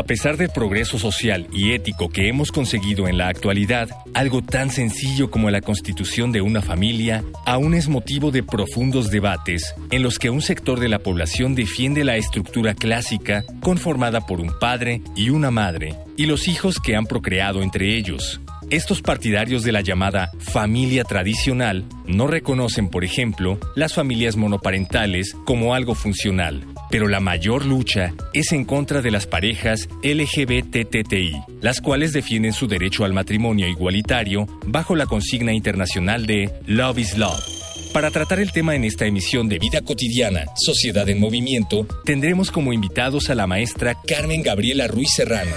A pesar del progreso social y ético que hemos conseguido en la actualidad, algo tan sencillo como la constitución de una familia aún es motivo de profundos debates en los que un sector de la población defiende la estructura clásica conformada por un padre y una madre y los hijos que han procreado entre ellos. Estos partidarios de la llamada familia tradicional no reconocen, por ejemplo, las familias monoparentales como algo funcional, pero la mayor lucha es en contra de las parejas LGBTTI, las cuales defienden su derecho al matrimonio igualitario bajo la consigna internacional de Love is Love. Para tratar el tema en esta emisión de Vida Cotidiana, Sociedad en Movimiento, tendremos como invitados a la maestra Carmen Gabriela Ruiz Serrano,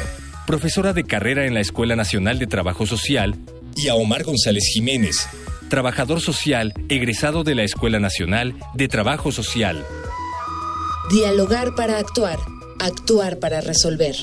profesora de carrera en la Escuela Nacional de Trabajo Social, y a Omar González Jiménez, trabajador social egresado de la Escuela Nacional de Trabajo Social. Dialogar para actuar, actuar para resolver.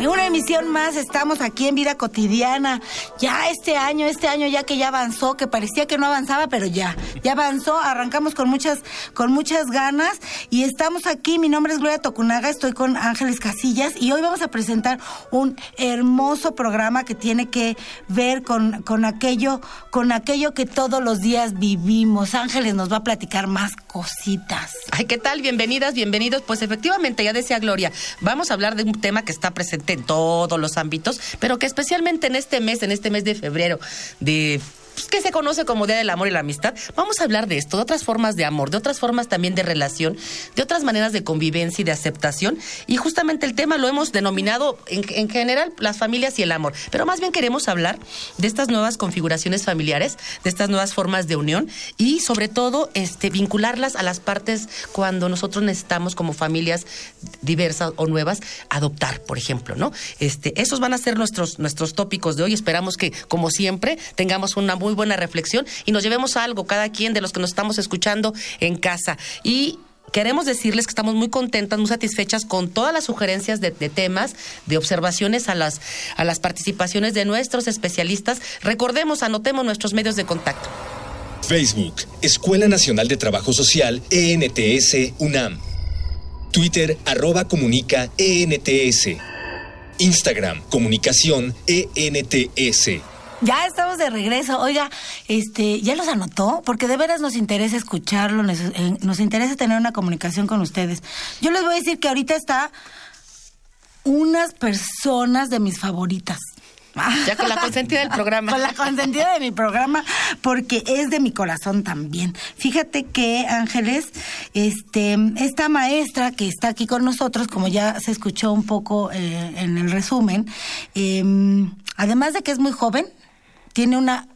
En una emisión más estamos aquí en Vida Cotidiana. Ya este año, este año ya que ya avanzó, que parecía que no avanzaba, pero ya, ya avanzó. Arrancamos con muchas, con muchas ganas y estamos aquí. Mi nombre es Gloria Tocunaga, estoy con Ángeles Casillas y hoy vamos a presentar un hermoso programa que tiene que ver con, con aquello, con aquello que todos los días vivimos. Ángeles nos va a platicar más cositas. Ay, ¿qué tal? Bienvenidas, bienvenidos. Pues efectivamente, ya decía Gloria, vamos a hablar de un tema que está presente en todos los ámbitos, pero que especialmente en este mes, en este mes de febrero, de pues, que se conoce como Día del Amor y la Amistad, vamos a hablar de esto, de otras formas de amor, de otras formas también de relación, de otras maneras de convivencia y de aceptación. Y justamente el tema lo hemos denominado en, general las familias y el amor. Pero más bien queremos hablar de estas nuevas configuraciones familiares, de estas nuevas formas de unión y sobre todo este, vincularlas a las partes cuando nosotros necesitamos como familias diversas o nuevas adoptar, por ejemplo, ¿no? Este, esos van a ser nuestros, nuestros tópicos de hoy. Esperamos que, como siempre, tengamos una muy buena reflexión y nos llevemos algo cada quien de los que nos estamos escuchando en casa. Y queremos decirles que estamos muy contentas, muy satisfechas con todas las sugerencias de, temas, de observaciones a las, a las participaciones de nuestros especialistas. Recordemos, anotemos nuestros medios de contacto. Facebook, Escuela Nacional de Trabajo Social, ENTS, UNAM. Twitter, arroba comunica, ENTS. Instagram, comunicación, ENTS. Ya estamos de regreso. Oiga, este, ¿ya los anotó? Porque de veras nos interesa escucharlo, nos, eh, nos interesa tener una comunicación con ustedes. Yo les voy a decir que ahorita está unas personas de mis favoritas. Ya con la consentida del programa. con la consentida de mi programa, porque es de mi corazón también. Fíjate que, Ángeles, este, esta maestra que está aquí con nosotros, como ya se escuchó un poco eh, en el resumen, em, además de que es muy joven, tiene una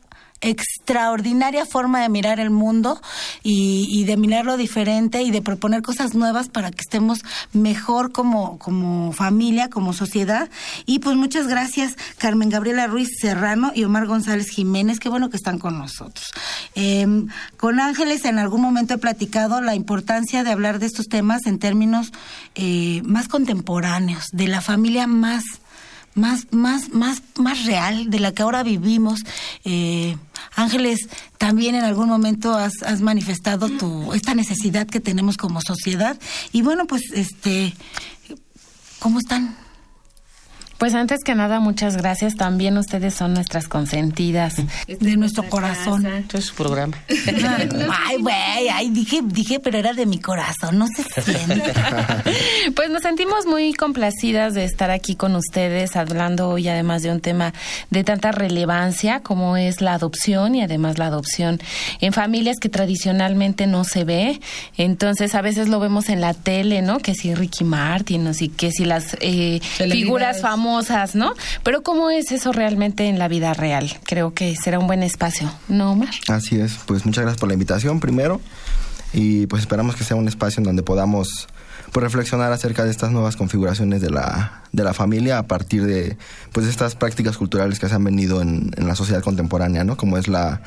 extraordinaria forma de mirar el mundo y, de mirarlo diferente y de proponer cosas nuevas para que estemos mejor como, como familia, como sociedad. Y pues muchas gracias, Carmen Gabriela Ruiz Serrano y Omar González Jiménez, qué bueno que están con nosotros. Em, con Ángeles en algún momento he platicado la importancia de hablar de estos temas en términos eh, más contemporáneos, de la familia más más, más, más, más real de la que ahora vivimos. Eh, Ángeles, también en algún momento has, has manifestado tu, esta necesidad que tenemos como sociedad. Y bueno, pues, este, ¿cómo están? Pues antes que nada, muchas gracias. También ustedes son nuestras consentidas. De nuestro corazón. Esto es su programa. ay, güey, ay, dije, dije, pero era de mi corazón, no se siente. pues nos sentimos muy complacidas de estar aquí con ustedes, hablando hoy además de un tema de tanta relevancia como es la adopción y además la adopción en familias que tradicionalmente no se ve. Entonces, a veces lo vemos en la tele, ¿no? Que si Ricky Martin, o si que si las eh, figuras famosas ¿no? Pero ¿cómo es eso realmente en la vida real? Creo que será un buen espacio, ¿no, Omar? Así es, pues muchas gracias por la invitación primero y pues esperamos que sea un espacio en donde podamos pues, reflexionar acerca de estas nuevas configuraciones de la, de la familia a partir de pues estas prácticas culturales que se han venido en, en la sociedad contemporánea, ¿no? Como es la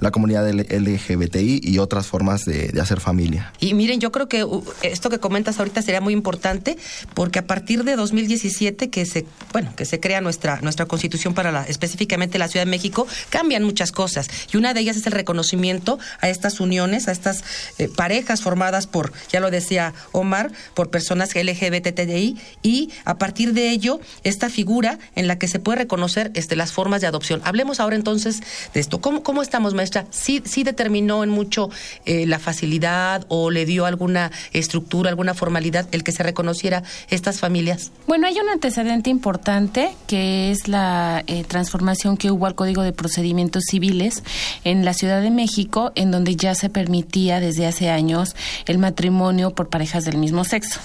la comunidad LGBTI y otras formas de, hacer familia. Y miren, yo creo que uh, esto que comentas ahorita sería muy importante porque a partir de 2017 que se, bueno, que se crea nuestra nuestra Constitución para la específicamente la Ciudad de México, cambian muchas cosas y una de ellas es el reconocimiento a estas uniones, a estas eh, parejas formadas por, ya lo decía Omar, por personas LGBTI y a partir de ello esta figura en la que se puede reconocer este, las formas de adopción. Hablemos ahora entonces de esto. ¿Cómo, cómo estamos, maestra? ¿sí, sí determinó en mucho eh, la facilidad o le dio alguna estructura, alguna formalidad el que se reconociera estas familias? Bueno, hay un antecedente importante que es la eh, transformación que hubo al Código de Procedimientos Civiles en la Ciudad de México, en donde ya se permitía desde hace años el matrimonio por parejas del mismo sexo.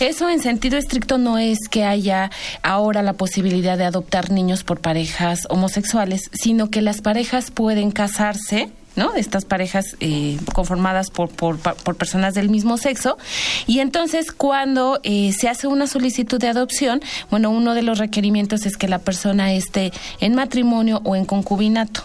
Eso en sentido estricto no es que haya ahora la posibilidad de adoptar niños por parejas homosexuales, sino que las parejas pueden casarse ¿no? Estas parejas eh, conformadas por, por, por, personas del mismo sexo. Y entonces, cuando eh, se hace una solicitud de adopción, bueno, uno de los requerimientos es que la persona esté en matrimonio o en concubinato.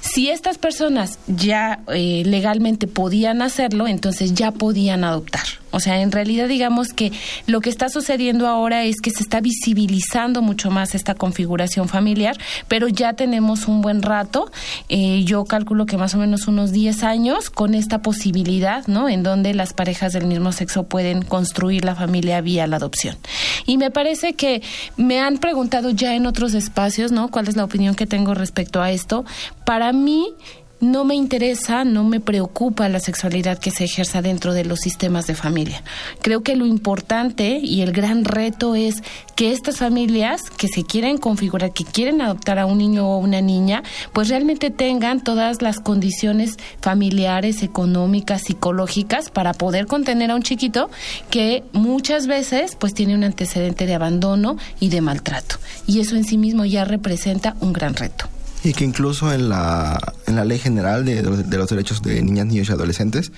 Si estas personas ya eh, legalmente podían hacerlo, entonces ya podían adoptar. O sea, en realidad digamos que lo que está sucediendo ahora es que se está visibilizando mucho más esta configuración familiar, pero ya tenemos un buen rato, eh, yo calculo que más o menos unos 10 años con esta posibilidad, ¿no? En donde las parejas del mismo sexo pueden construir la familia vía la adopción. Y me parece que me han preguntado ya en otros espacios, ¿no? ¿Cuál es la opinión que tengo respecto a esto? Para mí, no me interesa, no me preocupa la sexualidad que se ejerza dentro de los sistemas de familia. Creo que lo importante y el gran reto es que estas familias que se quieren configurar, que quieren adoptar a un niño o una niña, pues realmente tengan todas las condiciones familiares, económicas, psicológicas para poder contener a un chiquito que muchas veces pues tiene un antecedente de abandono y de maltrato. Y eso en sí mismo ya representa un gran reto. Y que incluso en la, en la Ley General de, de los Derechos de Niñas, Niños y Adolescentes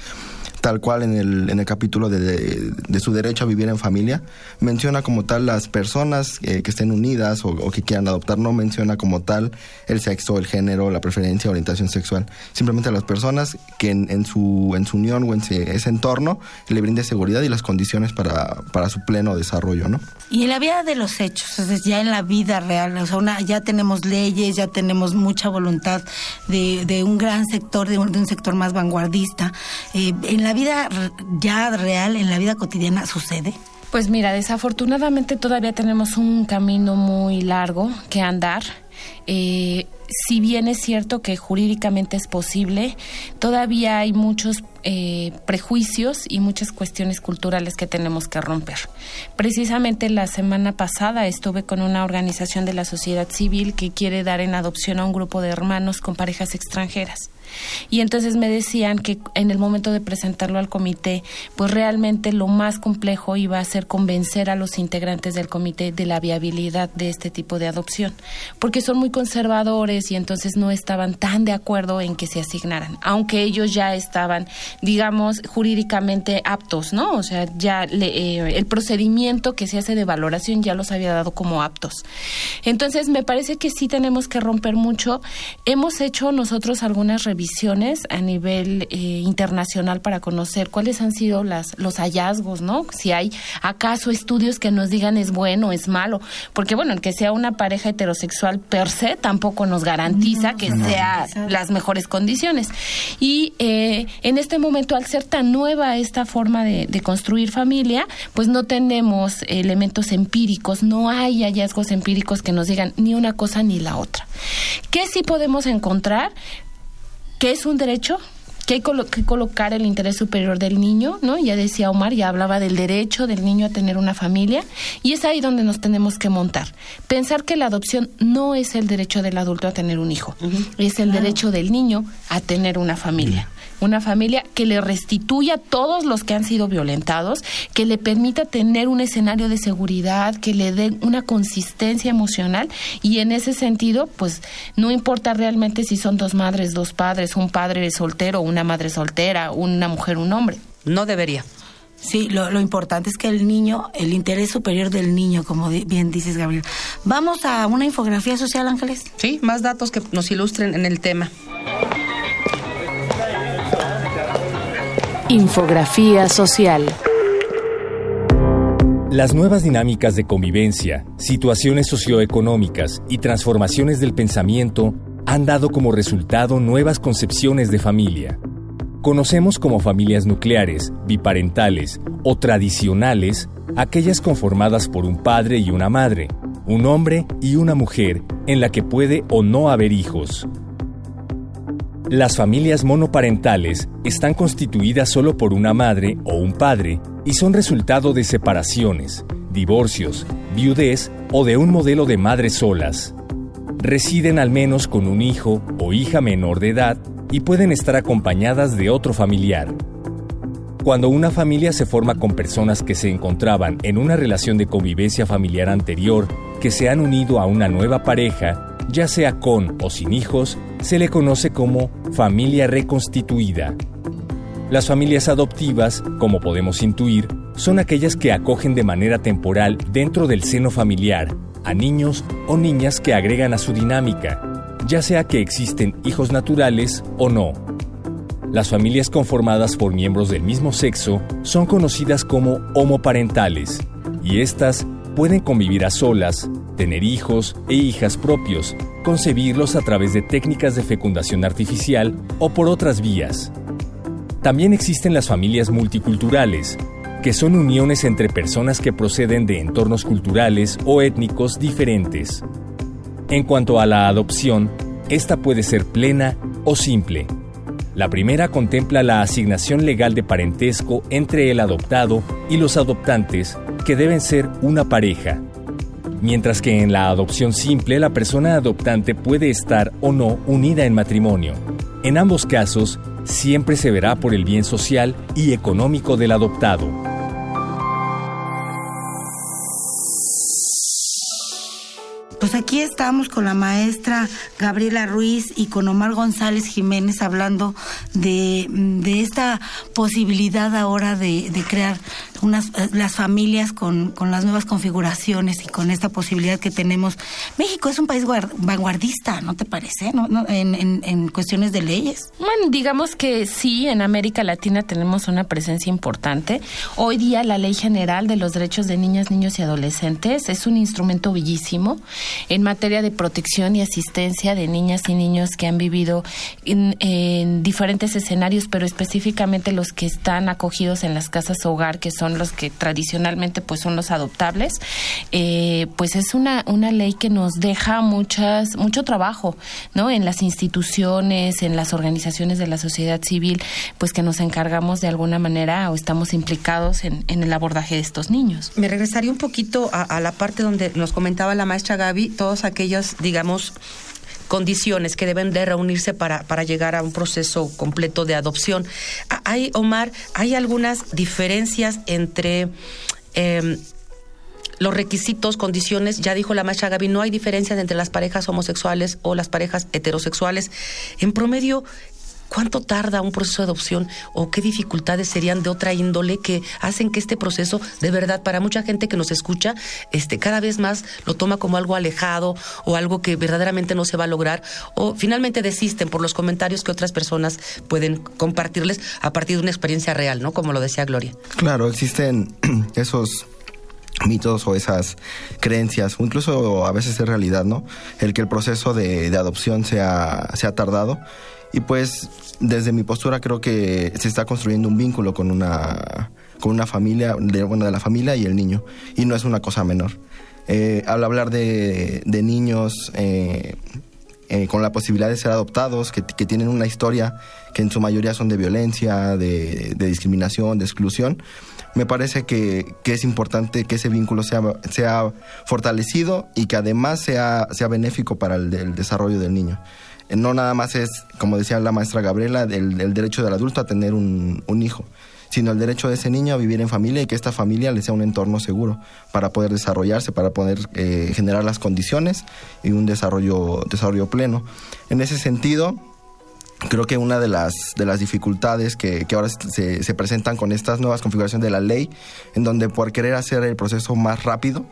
tal cual en el, en el capítulo de, de, su derecho a vivir en familia, menciona como tal las personas eh, que estén unidas o, que quieran adoptar, no menciona como tal el sexo, el género, la preferencia, orientación sexual, simplemente las personas que en, su, en su unión o en ese entorno le brinde seguridad y las condiciones para, para su pleno desarrollo, ¿no? Y en la vida de los hechos, ya en la vida real, o sea, ya tenemos leyes, ya tenemos mucha voluntad de, de un gran sector, de un, de un sector más vanguardista. Eh, en la vida ya real, en la vida cotidiana, sucede? Pues mira, desafortunadamente todavía tenemos un camino muy largo que andar. Eh, si bien es cierto que jurídicamente es posible, todavía hay muchos eh, prejuicios y muchas cuestiones culturales que tenemos que romper. Precisamente la semana pasada estuve con una organización de la sociedad civil que quiere dar en adopción a un grupo de hermanos con parejas extranjeras. Y entonces me decían que en el momento de presentarlo al comité, pues realmente lo más complejo iba a ser convencer a los integrantes del comité de la viabilidad de este tipo de adopción, porque son muy conservadores y entonces no estaban tan de acuerdo en que se asignaran, aunque ellos ya estaban, digamos, jurídicamente aptos, ¿no? O sea, ya eh, el procedimiento que se hace de valoración ya los había dado como aptos. Entonces, me parece que sí tenemos que romper mucho. Hemos hecho nosotros algunas revisiones a nivel eh, internacional para conocer cuáles han sido las, los hallazgos, ¿no? Si hay acaso estudios que nos digan es bueno, es malo, porque bueno, el que sea una pareja heterosexual per se tampoco nos garantiza que sea las mejores condiciones. Y eh, en este momento, al ser tan nueva esta forma de, de construir familia, pues no tenemos elementos empíricos, no hay hallazgos empíricos que nos digan ni una cosa ni la otra. ¿Qué sí podemos encontrar? ¿Qué es un derecho? que hay que colocar el interés superior del niño, ¿no? Ya decía Omar, ya hablaba del derecho del niño a tener una familia, y es ahí donde nos tenemos que montar. Pensar que la adopción no es el derecho del adulto a tener un hijo, es el derecho del niño a tener una familia. Una familia que le restituya a todos los que han sido violentados, que le permita tener un escenario de seguridad, que le dé una consistencia emocional y en ese sentido, pues no importa realmente si son dos madres, dos padres, un padre soltero, una madre soltera, una mujer, un hombre. No debería. Sí, lo, lo, importante es que el niño, el interés superior del niño, como bien dices, Gabriel. Vamos a una infografía social, Ángeles. Sí, más datos que nos ilustren en el tema. Infografía social. Las nuevas dinámicas de convivencia, situaciones socioeconómicas y transformaciones del pensamiento han dado como resultado nuevas concepciones de familia. Conocemos como familias nucleares, biparentales o tradicionales aquellas conformadas por un padre y una madre, un hombre y una mujer, en la que puede o no haber hijos. Las familias monoparentales están constituidas solo por una madre o un padre y son resultado de separaciones, divorcios, viudez o de un modelo de madres solas. Residen al menos con un hijo o hija menor de edad y pueden estar acompañadas de otro familiar. Cuando una familia se forma con personas que se encontraban en una relación de convivencia familiar anterior, que se han unido a una nueva pareja, ya sea con o sin hijos, se le conoce como familia reconstituida. Las familias adoptivas, como podemos intuir, son aquellas que acogen de manera temporal dentro del seno familiar a niños o niñas que agregan a su dinámica, ya sea que existen hijos naturales o no. Las familias conformadas por miembros del mismo sexo son conocidas como homoparentales, y estas pueden convivir a solas, tener hijos e hijas propios, concebirlos a través de técnicas de fecundación artificial o por otras vías. También existen las familias multiculturales, que son uniones entre personas que proceden de entornos culturales o étnicos diferentes. En cuanto a la adopción, esta puede ser plena o simple. La primera contempla la asignación legal de parentesco entre el adoptado y los adoptantes, que deben ser una pareja. Mientras que en la adopción simple la persona adoptante puede estar o no unida en matrimonio. En ambos casos, siempre se verá por el bien social y económico del adoptado. Con la maestra Gabriela Ruiz y con Omar González Jiménez hablando de, de esta posibilidad ahora de, de crear unas, eh, las familias con, con, las nuevas configuraciones y con esta posibilidad que tenemos. México es un país vanguardista, ¿no te parece? ¿No? ¿No? En, en, en, cuestiones de leyes. Bueno, digamos que sí, en América Latina tenemos una presencia importante. Hoy día la Ley General de los Derechos de Niñas, Niños y Adolescentes es un instrumento bellísimo en materia de protección y asistencia de niñas y niños que han vivido en, en diferentes escenarios, pero específicamente los que están acogidos en las casas hogar, que son los que tradicionalmente pues son los adoptables, eh, pues es una, una ley que nos deja muchas, mucho trabajo, ¿no? En las instituciones, en las organizaciones de la sociedad civil, pues que nos encargamos de alguna manera o estamos implicados en, en el abordaje de estos niños. Me regresaría un poquito a, a la parte donde nos comentaba la maestra Gaby, todos aquellos, digamos, condiciones que deben de reunirse para, para llegar a un proceso completo de adopción. Hay, Omar, hay algunas diferencias entre... Eh, los requisitos, condiciones, ya dijo la maestra Gaby, no hay diferencias entre las parejas homosexuales o las parejas heterosexuales. En promedio, ¿Cuánto tarda un proceso de adopción o qué dificultades serían de otra índole que hacen que este proceso, de verdad, para mucha gente que nos escucha, este, cada vez más lo toma como algo alejado o algo que verdaderamente no se va a lograr o finalmente desisten por los comentarios que otras personas pueden compartirles a partir de una experiencia real, ¿no? Como lo decía Gloria. Claro, existen esos mitos o esas creencias, o incluso a veces es realidad, ¿no? El que el proceso de, de adopción sea, sea tardado y pues desde mi postura creo que se está construyendo un vínculo con una, con una familia, de, bueno, de la familia y el niño. Y no es una cosa menor. Eh, al hablar de, de niños eh, eh, con la posibilidad de ser adoptados, que, tienen una historia que en su mayoría son de violencia, de, discriminación, de exclusión, me parece que, que, es importante que ese vínculo sea, sea fortalecido y que además sea, sea benéfico para el desarrollo del niño. No nada más es, como decía la maestra Gabriela, el, el derecho del adulto a tener un, un hijo, sino el derecho de ese niño a vivir en familia y que esta familia le sea un entorno seguro para poder desarrollarse, para poder eh, generar las condiciones y un desarrollo, desarrollo pleno. En ese sentido, creo que una de las, de las dificultades que, que ahora se, se presentan con estas nuevas configuraciones de la ley, en donde por querer hacer el proceso más rápido,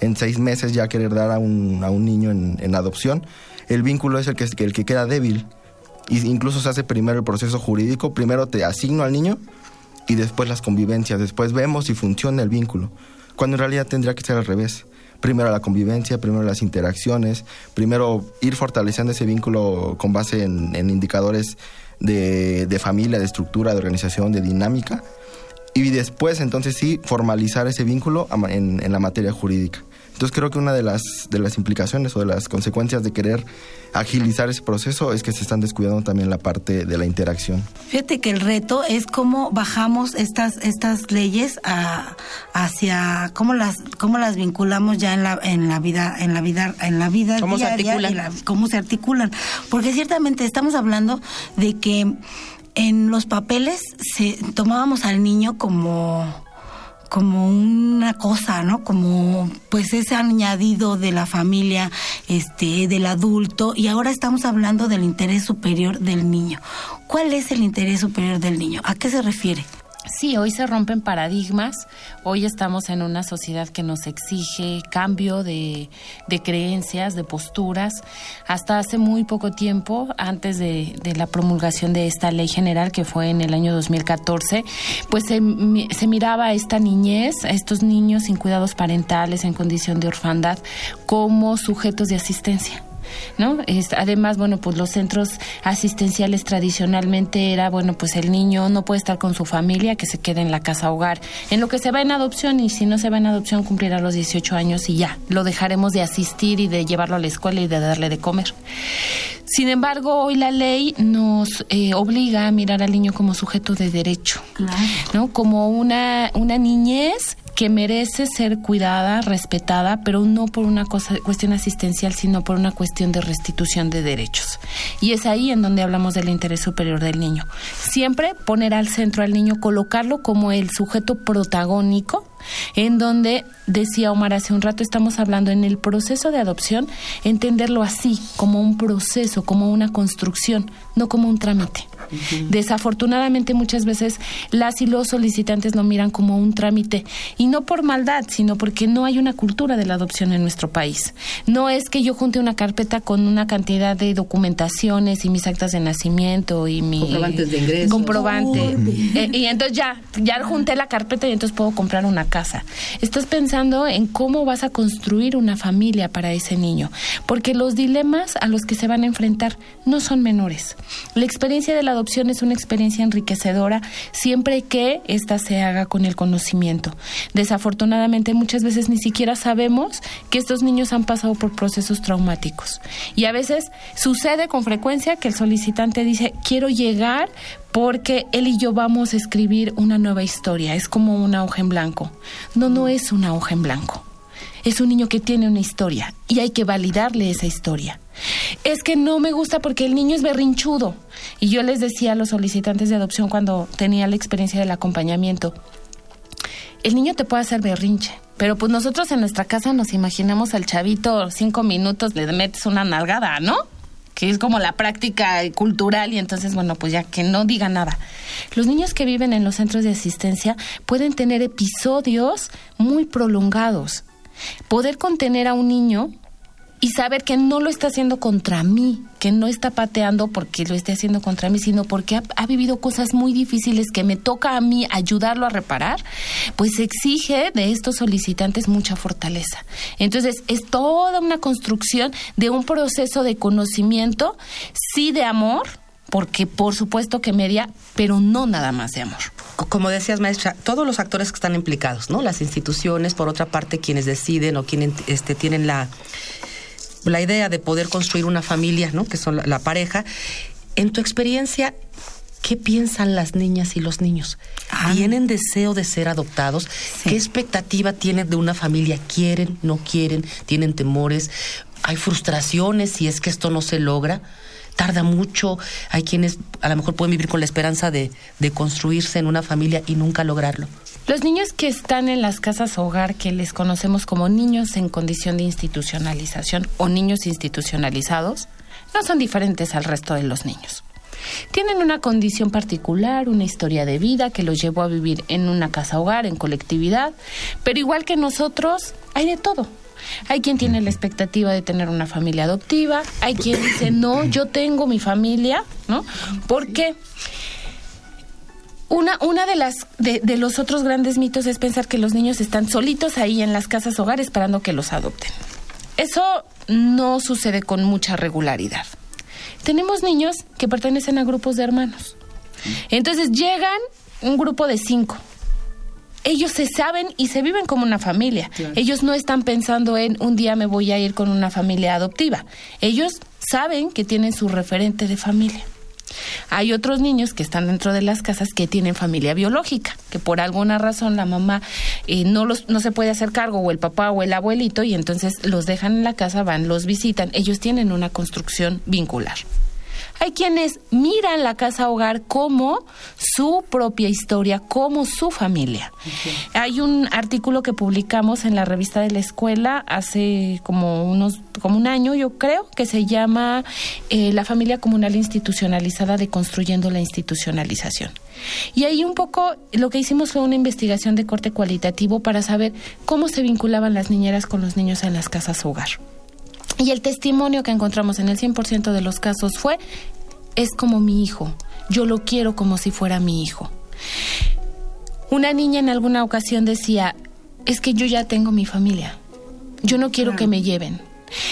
en seis meses ya querer dar a un, a un niño en, en adopción, el vínculo es el que, el que queda débil. Y incluso se hace primero el proceso jurídico, primero te asigno al niño y después las convivencias, después vemos si funciona el vínculo, cuando en realidad tendría que ser al revés. Primero la convivencia, primero las interacciones, primero ir fortaleciendo ese vínculo con base en, indicadores de, de familia, de estructura, de organización, de dinámica, y después entonces sí formalizar ese vínculo en, en, la materia jurídica. Entonces creo que una de las, de las implicaciones o de las consecuencias de querer agilizar ese proceso es que se están descuidando también la parte de la interacción. Fíjate que el reto es cómo bajamos estas, estas leyes a, hacia cómo las, cómo las vinculamos ya en la, en la vida, en la vida, en la vida ¿Cómo diaria se articulan? y la- cómo se articulan. Porque ciertamente estamos hablando de que en los papeles se tomábamos al niño como como una cosa, ¿no? Como pues ese añadido de la familia, este, del adulto, y ahora estamos hablando del interés superior del niño. ¿Cuál es el interés superior del niño? ¿A qué se refiere? Sí, hoy se rompen paradigmas, hoy estamos en una sociedad que nos exige cambio de, de creencias, de posturas. Hasta hace muy poco tiempo, antes de, de la promulgación de esta ley general, que fue en el año 2014, pues se, se miraba a esta niñez, a estos niños sin cuidados parentales, en condición de orfandad, como sujetos de asistencia. ¿No? Es- además, bueno, pues los centros asistenciales tradicionalmente era, bueno, pues el niño no puede estar con su familia, que se quede en la casa hogar, en lo que se va en adopción y si no se va en adopción cumplirá los 18 años y ya, lo dejaremos de asistir y de llevarlo a la escuela y de darle de comer. Sin embargo, hoy la ley nos eh, obliga a mirar al niño como sujeto de derecho, ¿no? Como una, una niñez que merece ser cuidada, respetada, pero no por una cosa, cuestión asistencial, sino por una cuestión de restitución de derechos. Y es ahí en donde hablamos del interés superior del niño. Siempre poner al centro al niño, colocarlo como el sujeto protagónico, en donde, decía Omar hace un rato, estamos hablando en el proceso de adopción, entenderlo así, como un proceso, como una construcción, no como un trámite. Desafortunadamente muchas veces las y los solicitantes lo miran como un trámite y no por maldad, sino porque no hay una cultura de la adopción en nuestro país. No es que yo junte una carpeta con una cantidad de documentaciones y mis actas de nacimiento y mi Comprobantes de ingresos. comprobante Eh, y entonces ya ya junté la carpeta y entonces puedo comprar una casa. Estás pensando en cómo vas a construir una familia para ese niño, porque los dilemas a los que se van a enfrentar no son menores. La experiencia de la adopción es una experiencia enriquecedora siempre que ésta se haga con el conocimiento. Desafortunadamente muchas veces ni siquiera sabemos que estos niños han pasado por procesos traumáticos. Y a veces sucede con frecuencia que el solicitante dice, quiero llegar porque él y yo vamos a escribir una nueva historia, es como una hoja en blanco. No, no es una hoja en blanco. Es un niño que tiene una historia y hay que validarle esa historia. Es que no me gusta porque el niño es berrinchudo. Y yo les decía a los solicitantes de adopción cuando tenía la experiencia del acompañamiento, el niño te puede hacer berrinche, pero pues nosotros en nuestra casa nos imaginamos al chavito cinco minutos, le metes una nalgada, ¿no? Que es como la práctica cultural y entonces, bueno, pues ya que no diga nada. Los niños que viven en los centros de asistencia pueden tener episodios muy prolongados. Poder contener a un niño y saber que no lo está haciendo contra mí, que no está pateando porque lo esté haciendo contra mí, sino porque ha, ha, vivido cosas muy difíciles que me toca a mí ayudarlo a reparar, pues exige de estos solicitantes mucha fortaleza. Entonces, es toda una construcción de un proceso de conocimiento, sí de amor, porque por supuesto que media, pero no nada más de amor. Como decías, maestra, todos los actores que están implicados, ¿no? Las instituciones, por otra parte, quienes deciden o quienes este, tienen la la idea de poder construir una familia, ¿no? Que son la, la, pareja. En tu experiencia, ¿qué piensan las niñas y los niños? Ah. ¿Tienen deseo de ser adoptados? Sí. ¿Qué expectativa tienen de una familia? ¿Quieren? ¿No quieren? ¿Tienen temores? ¿Hay frustraciones si es que esto no se logra? Tarda mucho, hay quienes a lo mejor pueden vivir con la esperanza de, de construirse en una familia y nunca lograrlo. Los niños que están en las casas hogar, que les conocemos como niños en condición de institucionalización o niños institucionalizados, no son diferentes al resto de los niños. Tienen una condición particular, una historia de vida que los llevó a vivir en una casa hogar, en colectividad, pero igual que nosotros, hay de todo. Hay quien tiene la expectativa de tener una familia adoptiva, hay quien dice, no, yo tengo mi familia, ¿no? Porque una, una de las de, de, los otros grandes mitos es pensar que los niños están solitos ahí en las casas hogar esperando que los adopten. Eso no sucede con mucha regularidad. Tenemos niños que pertenecen a grupos de hermanos. Entonces llegan un grupo de cinco. Ellos se saben y se viven como una familia. Claro. Ellos no están pensando en un día me voy a ir con una familia adoptiva. Ellos saben que tienen su referente de familia. Hay otros niños que están dentro de las casas que tienen familia biológica, que por alguna razón la mamá eh, no, los, no se puede hacer cargo, o el papá o el abuelito, y entonces los dejan en la casa, van, los visitan. Ellos tienen una construcción vincular. Hay quienes miran la casa hogar como su propia historia, como su familia. Okay. Hay un artículo que publicamos en la revista de la escuela hace como unos como un año, yo creo, que se llama eh, La familia comunal institucionalizada de construyendo la institucionalización. Y ahí un poco lo que hicimos fue una investigación de corte cualitativo para saber cómo se vinculaban las niñeras con los niños en las casas hogar. Y el testimonio que encontramos en el 100% de los casos fue, es como mi hijo, yo lo quiero como si fuera mi hijo. Una niña en alguna ocasión decía, es que yo ya tengo mi familia, yo no quiero que me lleven.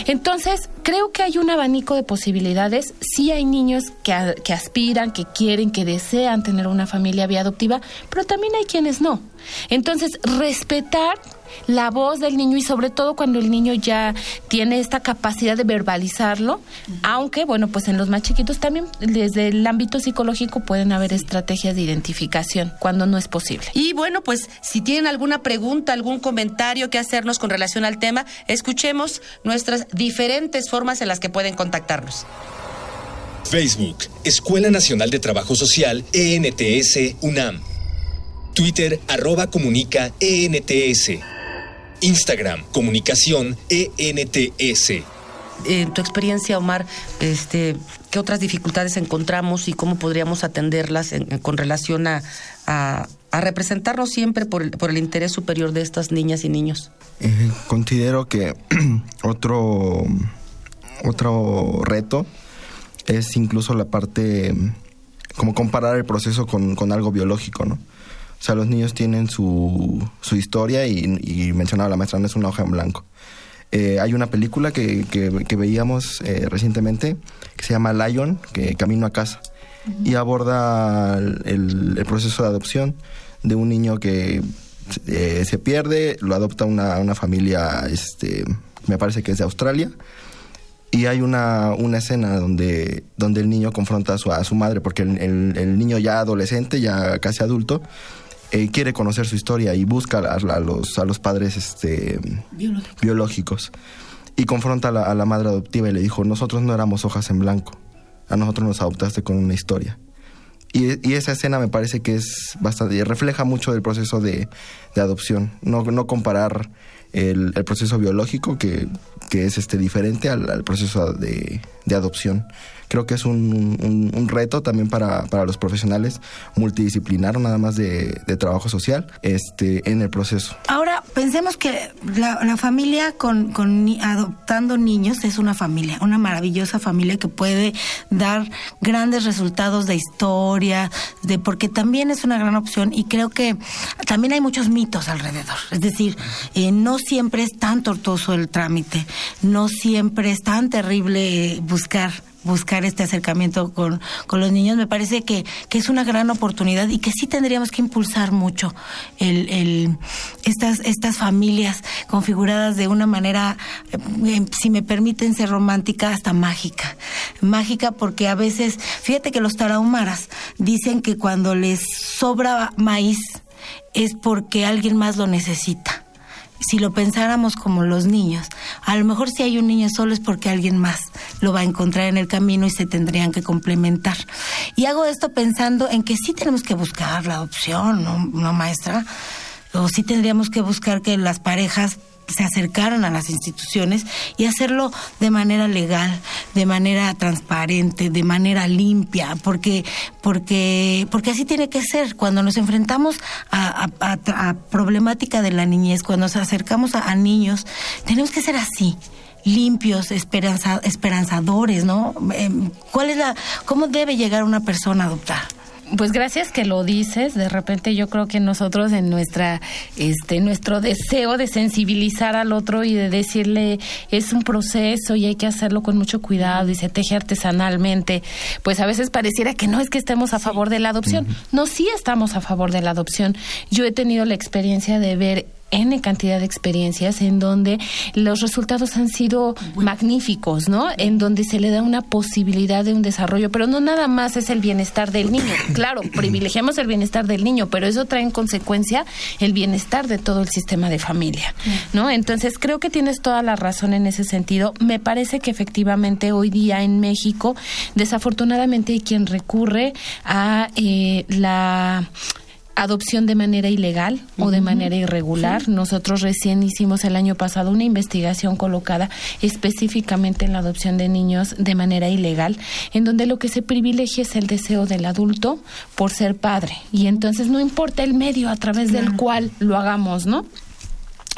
Entonces, creo que hay un abanico de posibilidades. Sí hay niños que, que, aspiran, que quieren, que desean tener una familia vía adoptiva, pero también hay quienes no. Entonces, respetar la voz del niño y sobre todo cuando el niño ya tiene esta capacidad de verbalizarlo, uh -huh. aunque bueno, pues en los más chiquitos también desde el ámbito psicológico pueden haber estrategias de identificación cuando no es posible. Y bueno, pues si tienen alguna pregunta, algún comentario que hacernos con relación al tema, escuchemos nuestras diferentes formas en las que pueden contactarnos. Facebook, Escuela Nacional de Trabajo Social, ENTS, UNAM. Twitter, arroba comunica, ENTS. Instagram, comunicación ENTS. En tu experiencia, Omar, este, ¿qué otras dificultades encontramos y cómo podríamos atenderlas en, con relación a, a, a, representarnos siempre por el, por el interés superior de estas niñas y niños? Eh, considero que otro, otro reto es incluso la parte, como comparar el proceso con, con algo biológico, ¿no? O sea, los niños tienen su, su historia y, y, mencionaba la maestra, no es una hoja en blanco. Eh, hay una película que, que, veíamos eh, recientemente que se llama Lion, que Camino a casa, y aborda el, proceso de adopción de un niño que eh, se pierde, lo adopta una, una familia, este, me parece que es de Australia, y hay una, una escena donde, donde el niño confronta a su, a su madre, porque el, el, niño ya adolescente, ya casi adulto, eh, quiere conocer su historia y busca a, a los, a los padres este, biológicos. biológicos. Y confronta a la, a la, madre adoptiva y le dijo, nosotros no éramos hojas en blanco, a nosotros nos adoptaste con una historia. Y, y esa escena me parece que es bastante, refleja mucho del proceso de, de adopción, no, no comparar el, el, proceso biológico que, que es este diferente al, al proceso de, de adopción creo que es un, un, reto también para, para, los profesionales multidisciplinar, nada más de, de, trabajo social, este, en el proceso. Ahora, pensemos que la, la familia con, con adoptando niños es una familia, una maravillosa familia que puede dar grandes resultados de historia, de porque también es una gran opción y creo que también hay muchos mitos alrededor. Es decir, eh, no siempre es tan tortuoso el trámite, no siempre es tan terrible buscar buscar este acercamiento con, con los niños, me parece que, que, es una gran oportunidad y que sí tendríamos que impulsar mucho el, el, estas, estas familias configuradas de una manera, eh, si me permiten ser romántica, hasta mágica. Mágica porque a veces, fíjate que los tarahumaras dicen que cuando les sobra maíz es porque alguien más lo necesita si lo pensáramos como los niños, a lo mejor si hay un niño solo es porque alguien más lo va a encontrar en el camino y se tendrían que complementar. Y hago esto pensando en que sí tenemos que buscar la adopción, ¿no, no maestra? O sí tendríamos que buscar que las parejas se acercaran a las instituciones y hacerlo de manera legal, de manera transparente, de manera limpia, porque porque porque así tiene que ser. Cuando nos enfrentamos a, a, problemática de la niñez, cuando nos acercamos a, niños, tenemos que ser así limpios, esperanza, esperanzadores, ¿no? Em, ¿Cuál es la, cómo debe llegar una persona a adoptar? Pues gracias que lo dices. De repente yo creo que nosotros en nuestra, este, nuestro deseo de sensibilizar al otro y de decirle es un proceso y hay que hacerlo con mucho cuidado y se teje artesanalmente, pues a veces pareciera que no es que estemos a favor de la adopción. No, sí estamos a favor de la adopción. Yo he tenido la experiencia de ver N cantidad de experiencias en donde los resultados han sido magníficos, ¿no? En donde se le da una posibilidad de un desarrollo, pero no nada más es el bienestar del niño. Claro, privilegiamos el bienestar del niño, pero eso trae en consecuencia el bienestar de todo el sistema de familia, ¿no? Entonces, creo que tienes toda la razón en ese sentido. Me parece que efectivamente hoy día en México, desafortunadamente hay quien recurre a eh, la adopción de manera ilegal o de manera irregular. Nosotros recién hicimos el año pasado una investigación colocada específicamente en la adopción de niños de manera ilegal, en donde lo que se privilegia es el deseo del adulto por ser padre. Y entonces no importa el medio a través del cual lo hagamos, ¿no?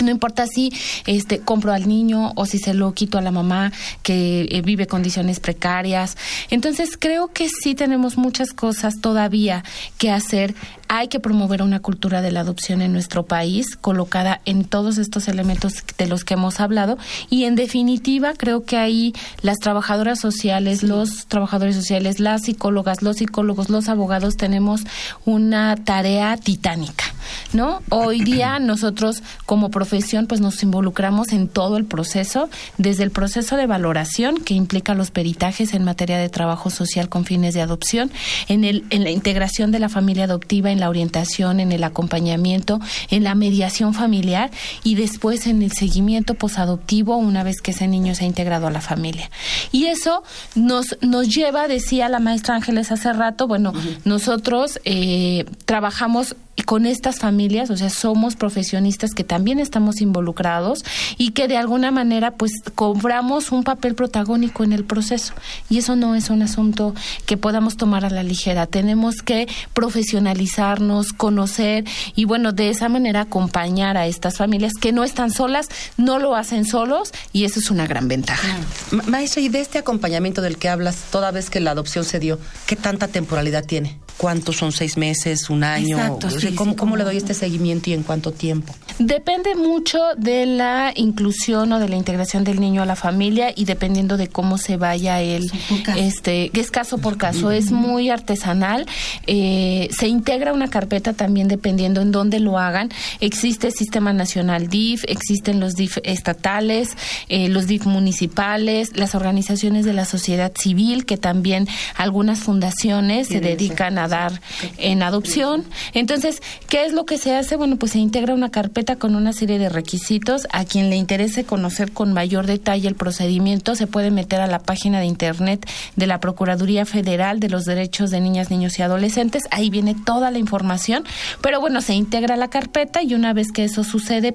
No importa si este compro al niño o si se lo quito a la mamá que eh, vive condiciones precarias. Entonces creo que sí tenemos muchas cosas todavía que hacer. Hay que promover una cultura de la adopción en nuestro país, colocada en todos estos elementos de los que hemos hablado. Y en definitiva, creo que ahí las trabajadoras sociales, los trabajadores sociales, las psicólogas, los psicólogos, los abogados, tenemos una tarea titánica. ¿No? Hoy día nosotros como profesión pues nos involucramos en todo el proceso, desde el proceso de valoración que implica los peritajes en materia de trabajo social con fines de adopción, en el en la integración de la familia adoptiva, en la orientación, en el acompañamiento, en la mediación familiar y después en el seguimiento posadoptivo una vez que ese niño se ha integrado a la familia. Y eso nos nos lleva, decía la maestra Ángeles hace rato, bueno, nosotros eh, trabajamos con estas familias, o sea, somos profesionistas que también estamos involucrados y que de alguna manera pues cobramos un papel protagónico en el proceso. Y eso no es un asunto que podamos tomar a la ligera. Tenemos que profesionalizarnos, conocer y bueno, de esa manera acompañar a estas familias que no están solas, no lo hacen solos y eso es una gran ventaja. Ma- Maestra, y de este acompañamiento del que hablas, toda vez que la adopción se dio, ¿qué tanta temporalidad tiene? ¿Cuántos son seis meses, un año? Exacto, O sea, sí, ¿cómo, sí, cómo le doy este seguimiento y en cuánto tiempo? Depende mucho de la inclusión o de la integración del niño a la familia y dependiendo de cómo se vaya él, este, que es caso por caso, es muy artesanal. Eh, se integra una carpeta también dependiendo en dónde lo hagan. Existe el Sistema Nacional DIF, existen los DIF estatales, eh, los DIF municipales, las organizaciones de la sociedad civil, que también algunas fundaciones se dedican a dar en adopción. Entonces, ¿qué es lo que se hace? Bueno, pues se integra una carpeta con una serie de requisitos. A quien le interese conocer con mayor detalle el procedimiento, se puede meter a la página de internet de la Procuraduría Federal de los Derechos de Niñas, Niños y Adolescentes. Ahí viene toda la información. Pero bueno, se integra la carpeta y una vez que eso sucede,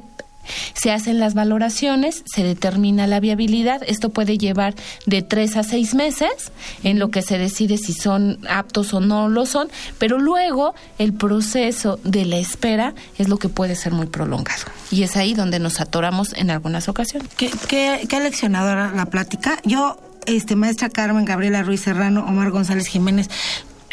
se hacen las valoraciones, se determina la viabilidad. Esto puede llevar de tres a seis meses en lo que se decide si son aptos o no lo son, pero luego el proceso de la espera es lo que puede ser muy prolongado. Y es ahí donde nos atoramos en algunas ocasiones. ¿Qué, leccionadora la plática? Yo, este, maestra Carmen, Gabriela Ruiz Serrano, Omar González Jiménez,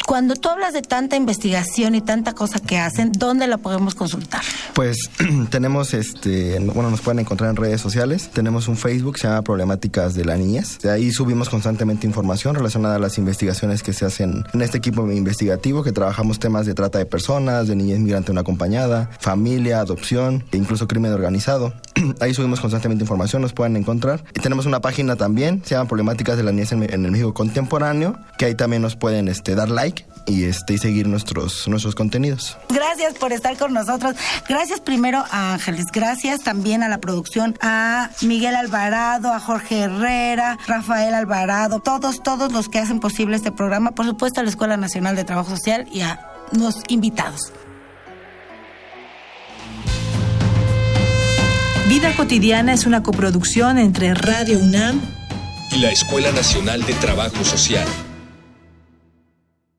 cuando tú hablas de tanta investigación y tanta cosa que hacen, ¿dónde la podemos consultar? Pues tenemos, este, bueno, nos pueden encontrar en redes sociales. Tenemos un Facebook, se llama Problemáticas de la Niñez. De ahí subimos constantemente información relacionada a las investigaciones que se hacen en este equipo investigativo, que trabajamos temas de trata de personas, de niñez migrante no acompañada, familia, adopción e incluso crimen organizado. Ahí subimos constantemente información, nos pueden encontrar. Y tenemos una página también, se llama Problemáticas de la Niñez en, el México Contemporáneo, que ahí también nos pueden este, dar like y este y seguir nuestros nuestros contenidos. Gracias por estar con nosotros. Gracias primero a Ángeles, gracias también a la producción, a Miguel Alvarado, a Jorge Herrera, Rafael Alvarado, todos todos los que hacen posible este programa, por supuesto a la Escuela Nacional de Trabajo Social y a los invitados. Vida cotidiana es una coproducción entre Radio UNAM y la Escuela Nacional de Trabajo Social.